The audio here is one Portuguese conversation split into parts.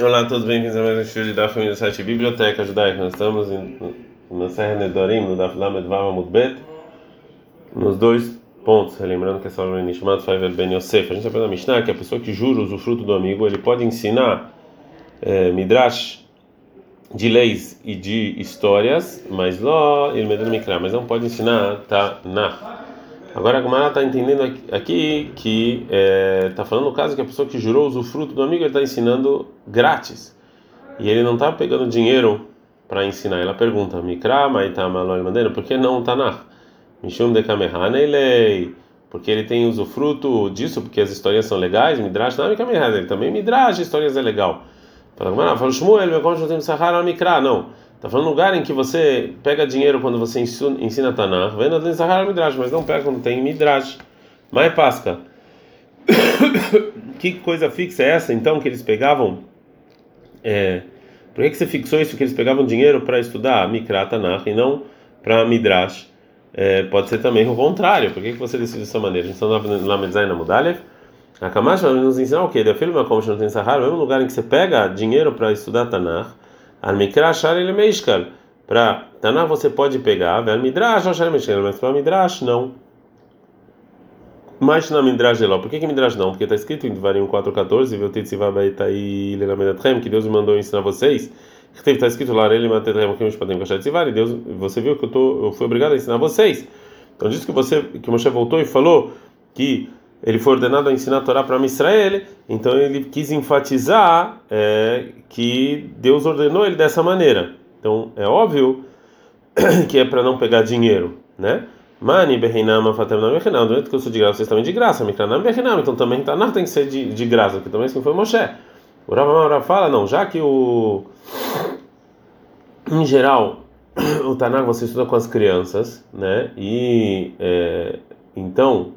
Olá, todos bem-vindos a mais um estudo da família do site Biblioteca Judaica. Nós estamos em, Serra Nedorim, no Daf Lamed Vav Mudbet, nos dois pontos, lembrando que essa aula é Nishmat Faivel Ben Yosef. A gente aprende a Mishnah que a pessoa que jura o fruto do amigo, ele pode ensinar é, Midrash de leis e de histórias, mas ele me Mikra, mas não pode ensinar Tanakh. Agora a Gumara está entendendo aqui que está é, falando no caso que a pessoa que jurou usufruto do amigo está ensinando grátis e ele não está pegando dinheiro para ensinar. Ela pergunta: Mikra, Maitama, Madeira, por que não Tanakh? Mishum de Kamehanelei, porque ele tem usufruto disso, porque as histórias são legais. Midrash não é ele também Midrash, histórias é legal. Fala Gumara, fala Shmuel, meu cônjuge tem Sahara Mikra, não. Está falando lugar em que você pega dinheiro quando você ensina Tanakh, vendo a Sahara Midrash, mas não pega quando tem Midrash. Mas Pasca. que coisa fixa é essa então que eles pegavam? É, por que, que você fixou isso que eles pegavam dinheiro para estudar Mikra Tanakh e não para Midrash? É, pode ser também o contrário. Por que, que você decidiu dessa maneira? A gente está lá Metzai na Mudalev. A Kamash vai nos ensinar o quê? Da filma como não tem Sahara, é um lugar em que você pega dinheiro para estudar Tanakh Al-Mikra Shar ele Meishkal. Para Taná você pode pegar, Al Midrash Shar Meishkal, mas para Midrash não. Mas na Midrash Eló. Por que, que Midrash não? Porque está escrito em Devarim 4.14, Veltitzivabaitaí Lenamedatchem, que Deus me mandou ensinar vocês. Está escrito lá, ele Deus, você viu que eu, tô, eu fui obrigado a ensinar vocês. Então diz que você, que Moshe voltou e falou que ele foi ordenado a ensinar a Torá para Israel, então ele quis enfatizar é, que Deus ordenou ele dessa maneira. Então é óbvio que é para não pegar dinheiro, né? Mani berrinama fatemnam berrinam, do jeito que eu sou de graça, vocês também de graça, mikranam berrinam, então também Tanar tem que ser de, de graça, porque também assim foi Moshe. O Rav fala, não, já que o em geral o Tanar você estuda com as crianças, né? E é, então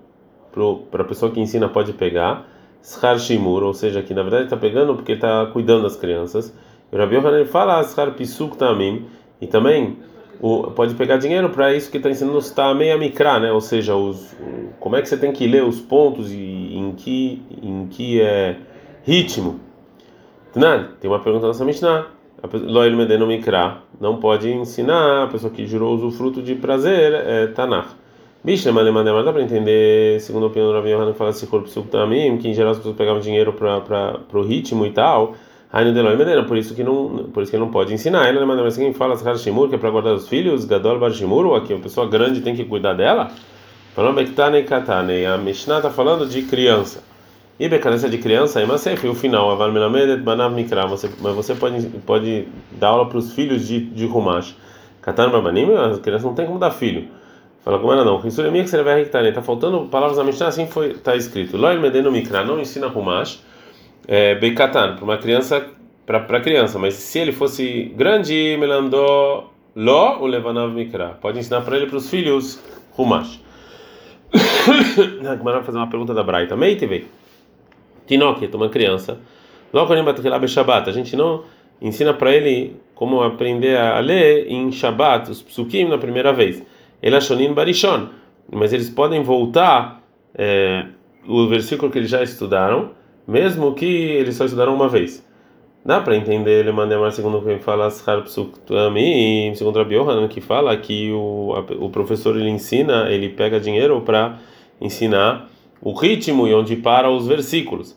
para a pessoa que ensina pode pegar, Shar Shimur, ou seja, que na verdade está pegando porque está cuidando das crianças. O Rabi Yohanan fala Shar Pisuk Tamim, e também o, pode pegar dinheiro para isso que está ensinando os Tamei Amikra, né? ou seja, os, como é que você tem que ler os pontos e em que, em que é, ritmo. Tem uma pergunta nessa Mishnah. Loel Medeno Mikra não pode ensinar a pessoa que jurou usufruto de prazer é Tanakh. Bicho, mas dá para entender, segundo a opinião do Rabi Yohanan, fala se corpo também, que em geral as pessoas pegavam dinheiro para o ritmo e tal. No Deloi Medena, por isso que não, por isso que não pode ensinar. Ela manda mas quem fala Sahar Shimur, que é para guardar os filhos, Gadol Bar ou aqui, uma pessoa grande tem que cuidar dela. Falando Bektane Katane, a Mishnah está falando de criança. E becanência de criança, aí mas o final, Aval Melamedet Banav Mikra, mas você pode, pode dar aula para os filhos de, de Rumash. Katan Babanim, as crianças não tem como dar filho. Fala como era não. Está faltando palavras da Mishnah, assim foi está escrito. Loel medeno mikra não ensina rumash. É, Beikatan para uma criança para criança, mas se ele fosse grande, melandó lo o levanav mikra. Pode ensinar para ele para os filhos rumash. Agora vai fazer uma pergunta da Braita. Meitevei. Tinoque, uma criança. Logo A gente não ensina para ele como aprender a ler em Shabbat, os psukim na primeira vez. Elashonin Barishon. Mas eles podem voltar é, o versículo que eles já estudaram, mesmo que eles só estudaram uma vez. Dá para entender ele mandar segundo quem fala Psuktamim, segundo Rabi Yohanan, que fala que o, o professor ele ensina, ele pega dinheiro para ensinar o ritmo e onde para os versículos.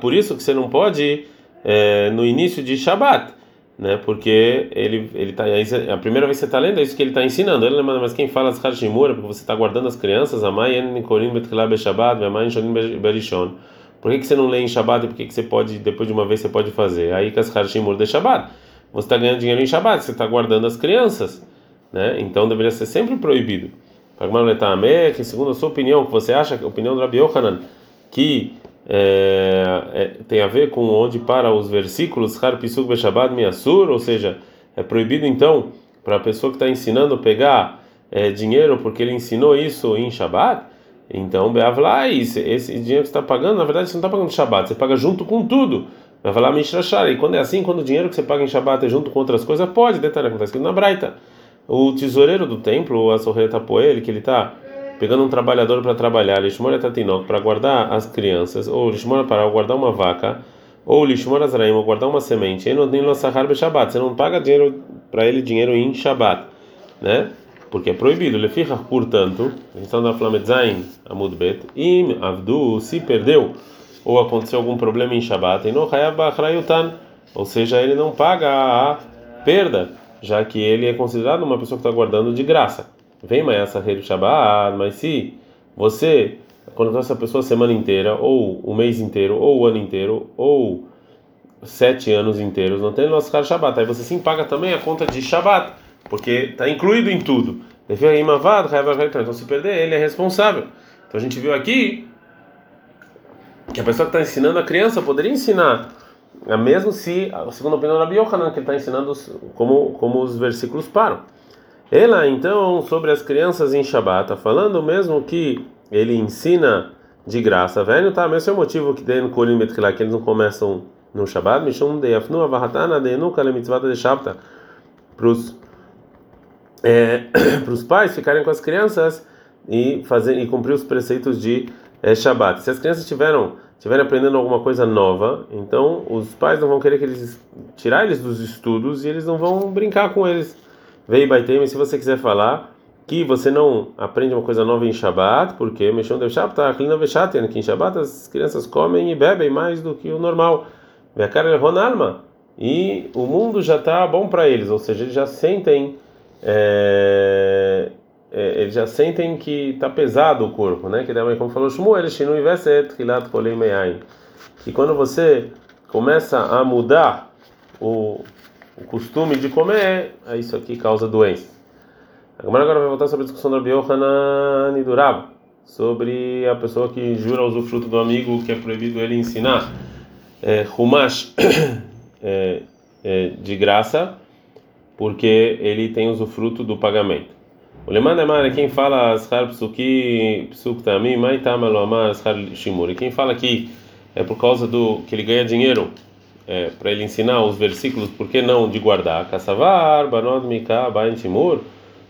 Por isso que você não pode é, no início de Shabbat né? Porque ele ele tá a primeira vez que você está lendo é isso que ele está ensinando. Ele mas quem fala as Shimura porque você está guardando as crianças, a mãe Nikorim Betkilab Shabbat, a mãe Shonim Berishon. Por que, que você não lê em Shabbat e por que, que você pode depois de uma vez você pode fazer? Aí que as Shimura de Shabbat. Você está ganhando dinheiro em Shabbat, você está guardando as crianças, né? Então deveria ser sempre proibido. Que segundo a sua opinião, que você acha, a opinião do Rabi Yohanan, que é, é, tem a ver com onde para os versículos Har Pisuk Beshabad Miasur, ou seja, é proibido então para a pessoa que está ensinando pegar é, dinheiro porque ele ensinou isso em Shabbat. Então, Beavlai, esse, esse dinheiro que você está pagando, na verdade você não está pagando Shabbat, você paga junto com tudo. Vai falar Mishrashar. E quando é assim, quando o dinheiro que você paga em Shabbat é junto com outras coisas, pode, detalhe, acontece que na Braita. O tesoureiro do templo, a Sorreta Poel, que ele está pegando um trabalhador para trabalhar, Lishmora Tatinok, para guardar as crianças, ou Lishmora para guardar uma vaca, ou lishmor azraim, ou guardar uma semente, Shabbat, você não paga dinheiro para ele dinheiro em Shabbat, né? Porque é proibido. Ele fica, portanto, a na Flametzain, Amud Bet, im avdu, se perdeu ou aconteceu algum problema em Shabbat, e não ou seja, ele não paga a perda, já que ele é considerado uma pessoa que está guardando de graça. Vem essa rei Shabbat, mas se você quando essa pessoa a semana inteira, ou o mês inteiro, ou o ano inteiro, ou sete anos inteiros, não tem nosso cara Shabbat. Aí você sim paga também a conta de Shabbat, porque está incluído em tudo. Então, se perder, ele é responsável. Então, a gente viu aqui que a pessoa que está ensinando a criança poderia ensinar, mesmo se, segundo a opinião da Biohanan, que ele está ensinando como, como os versículos param. Ela, então, sobre as crianças em Shabbat, está falando mesmo que ele ensina de graça, velho, tá? Mas esse é o motivo que tem no Kolim Betkilah, que eles não começam no Shabbat, Mishum de Yafnu Avahatana de Enuka le mitzvah de Shabta, para os é, pais ficarem com as crianças e fazer e cumprir os preceitos de é, Shabbat. Se as crianças tiveram estiverem aprendendo alguma coisa nova, então os pais não vão querer que eles tirar eles dos estudos e eles não vão brincar com eles. Veio Baitem, se você quiser falar que você não aprende uma coisa nova em Shabat, porque Meshon de Shabbat, tá, que em Shabat as crianças comem e bebem mais do que o normal. Minha cara é Ronalma. E o mundo já está bom para eles, ou seja, eles já sentem. É, é, eles já sentem que está pesado o corpo, né? Que daí, como falou Shmuel, Shinu Iveset. Que quando você começa a mudar o, o costume de comer, isso aqui causa doença. Agora agora vai voltar sobre a discussão da Biohanan e do sobre a pessoa que jura usufruto do amigo que é proibido ele ensinar é, Humash é, é, de graça, porque ele tem usufruto do pagamento. O Leman Emar é quem fala Ashar Psuki Psuk Tamim, Maitama Loamar Ashar Shimur. Quem fala que é por causa do que ele ganha dinheiro é, para ele ensinar os versículos, por que não de guardar? Kassavar, Banod Mika, Bain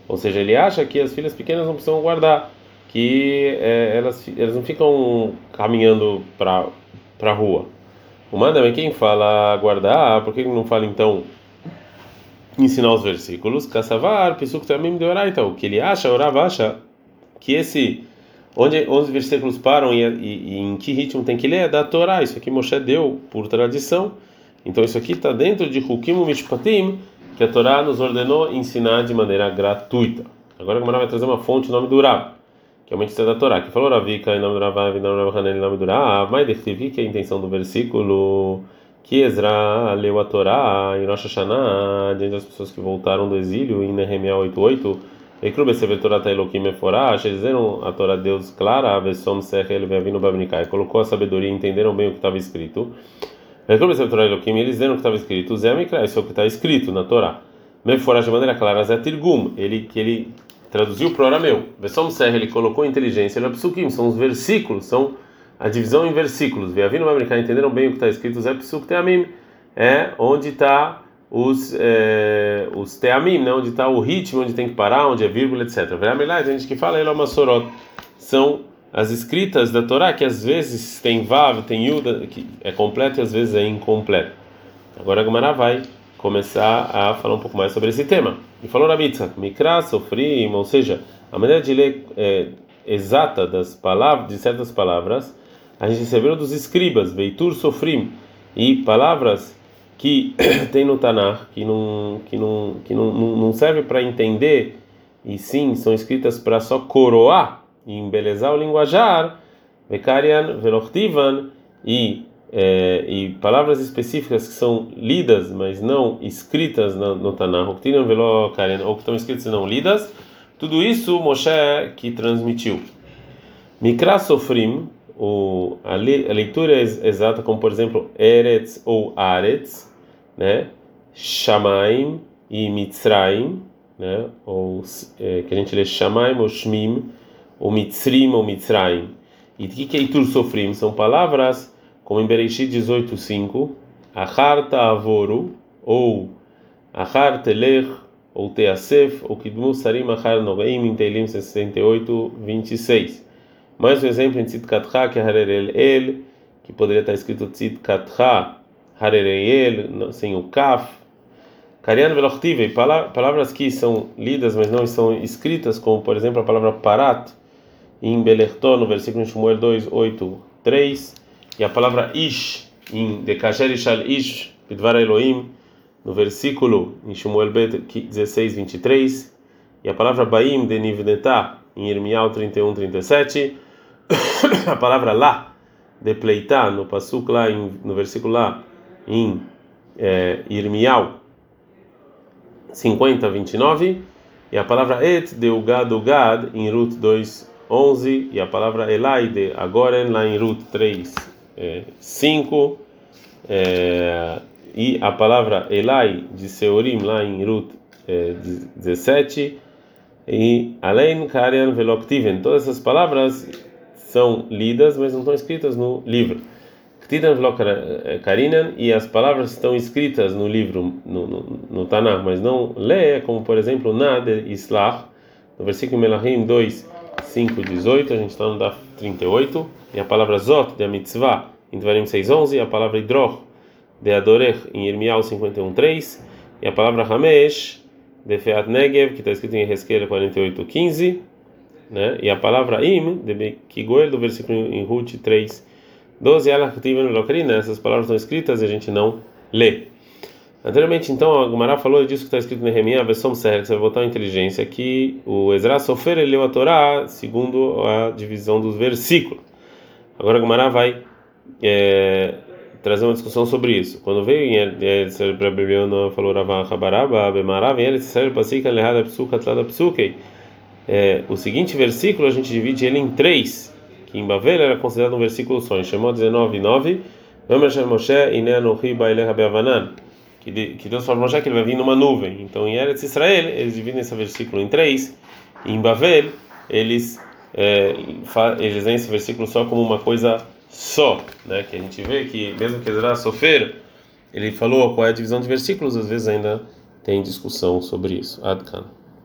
ou seja, ele acha que as filhas pequenas não precisam guardar, que é, elas, elas não ficam caminhando para a rua. O Mandam é quem fala guardar, por que não fala então ensinar os versículos? Kassavar, Pesuk também de então. O que ele acha, orava acha que esse. Onde, onde os versículos param e, e, e, em que ritmo tem que ler é da Torá. Isso aqui Moshe deu por tradição. Então isso aqui está dentro de Hukim Mishpatim que a Torá nos ordenou ensinar de maneira gratuita. Agora Gemara vai trazer uma fonte, o nome do Rav, que é uma entidade da Torá, que falou Ravika, em nome do em nome do Rav, em nome do Rav, mas descrevi que é a intenção do versículo que Ezra leu a Torá em Rosh Hashanah, diante das pessoas que voltaram do exílio, em Nehemiah 8.8, Ekrube Sever Torah Tailokim Meforash, eles leram a Torá Deus clara, Avesom Sechel Veavinu Babnikai, colocou a sabedoria e entenderam bem o que estava escrito eles viram que estava escrito Zé Mikra, isso é o que está escrito na Torá. Meforá de maneira clara, Zé Tirgum, ele que ele traduziu para o arameu. Vessom Serra, ele colocou inteligência, ele psukim, são os versículos, são a divisão em versículos. Viavino vai brincar, entenderam bem o que está escrito Zé Psuk Teamim, é onde está os é, os teamim, né? onde está o ritmo, onde tem que parar, onde é vírgula, etc. Veramilá, a gente que fala, ele é uma sorot, são as escritas da Torá, que às vezes tem Vav, tem Yuda, que é completo e às vezes é incompleto. Agora a Gumara vai começar a falar um pouco mais sobre esse tema. E falou na Mitzah, Mikra, Sofrim, ou seja, a maneira de ler é, exata das palavras, de certas palavras, a gente recebeu dos escribas, Veitur, Sofrim, e palavras que tem no Tanakh, que não, que não, que não, não serve para entender, e sim são escritas para só coroar e embelezar o linguajar, Vekarian, Velochtivan, e, é, e palavras específicas que são lidas, mas não escritas no, no Tanakh, ou que estão escritas e não lidas, tudo isso Moshe que transmitiu. Mikra Sofrim, o, a, le, a leitura exata, como por exemplo Eretz ou Aretz, né? Shamaim e Mitzraim, né? ou é, que a gente lê Shamaim ou Shmim, o Mitzrim ou Mitzraim. E o que é Itur Sofrim? São palavras como em Bereshit 18.5, Achar Ta'avoru, ou Achar Telech, ou Teasef, ou Kidmu Sarim Achar Nogaim, em Teilim 68, 26. Mais um exemplo em Tzidkatcha, que é Harer El El, que poderia estar escrito Tzidkatcha, Harereyel, sem o Kaf. Karian Velochtive, palavras que são lidas, mas não são escritas, como por exemplo a palavra Parat, em Belerton, no versículo de Shmuel 2, 8, 3, e a palavra Ish, em Dekasher Ishal Ish, Bidvar Elohim, no versículo em Shmuel Bet 16, 23, e a palavra Baim de Nivnetá, em Irmial 31, 37, a palavra Lá, de Pleitá, no Pasuk lá, em, no versículo lá, em é, Irmial 50, 29, e a palavra Et de Ugad Ugad, em Ruth 2, 11, e a palavra Elai de Agoren, lá em Ruth 3, é, 5, é, e a palavra Elai de Seorim, lá em Ruth é, 17, e além Karian Veloktiven, todas essas palavras são lidas, mas não estão escritas no livro. Karinan e as palavras estão escritas no livro, no, no, no Tanakh, mas não lê, como por exemplo, Nad Islach, no versículo Melahim 2, 5, 18, a gente está no Daf 38, e a palavra Zot, de Mitzvah, em Dvarim 6, 11, e a palavra Idroch, de Adorech, em Irmial 51, 3, e a palavra Hamesh, de Feat Negev, que está escrito em Ezequiel 48, 15, né? e a palavra Im, de Kiguel, do versículo em Ruth 3, 12, ela né? essas palavras estão escritas e a gente não lê. Anteriormente, então, a Gumara falou disso que está escrito em Nehemiah, versão Ser, que você vai voltar a inteligência, que o Ezra Sofer leu a Torá segundo a divisão dos versículos. Agora a Gumara vai é, trazer uma discussão sobre isso. Quando veio em para Bibliona, falou Rava Habaraba, Bemarav, em Elisir Pasika Lehada Psuka Tlada Psukei. É, o seguinte versículo a gente divide ele em três que em Bavel era considerado um versículo só. Em Shemot 19, 9, que Deus falou Moshe que ele vai vir numa nuvem. Então em Eretz Israel eles dividem esse versículo em três. Em Bavel eles é, eles veem esse versículo só como uma coisa só, né? Que a gente vê que mesmo que Ezra sofrer, ele falou qual é a divisão de versículos, às vezes ainda tem discussão sobre isso. Adkan.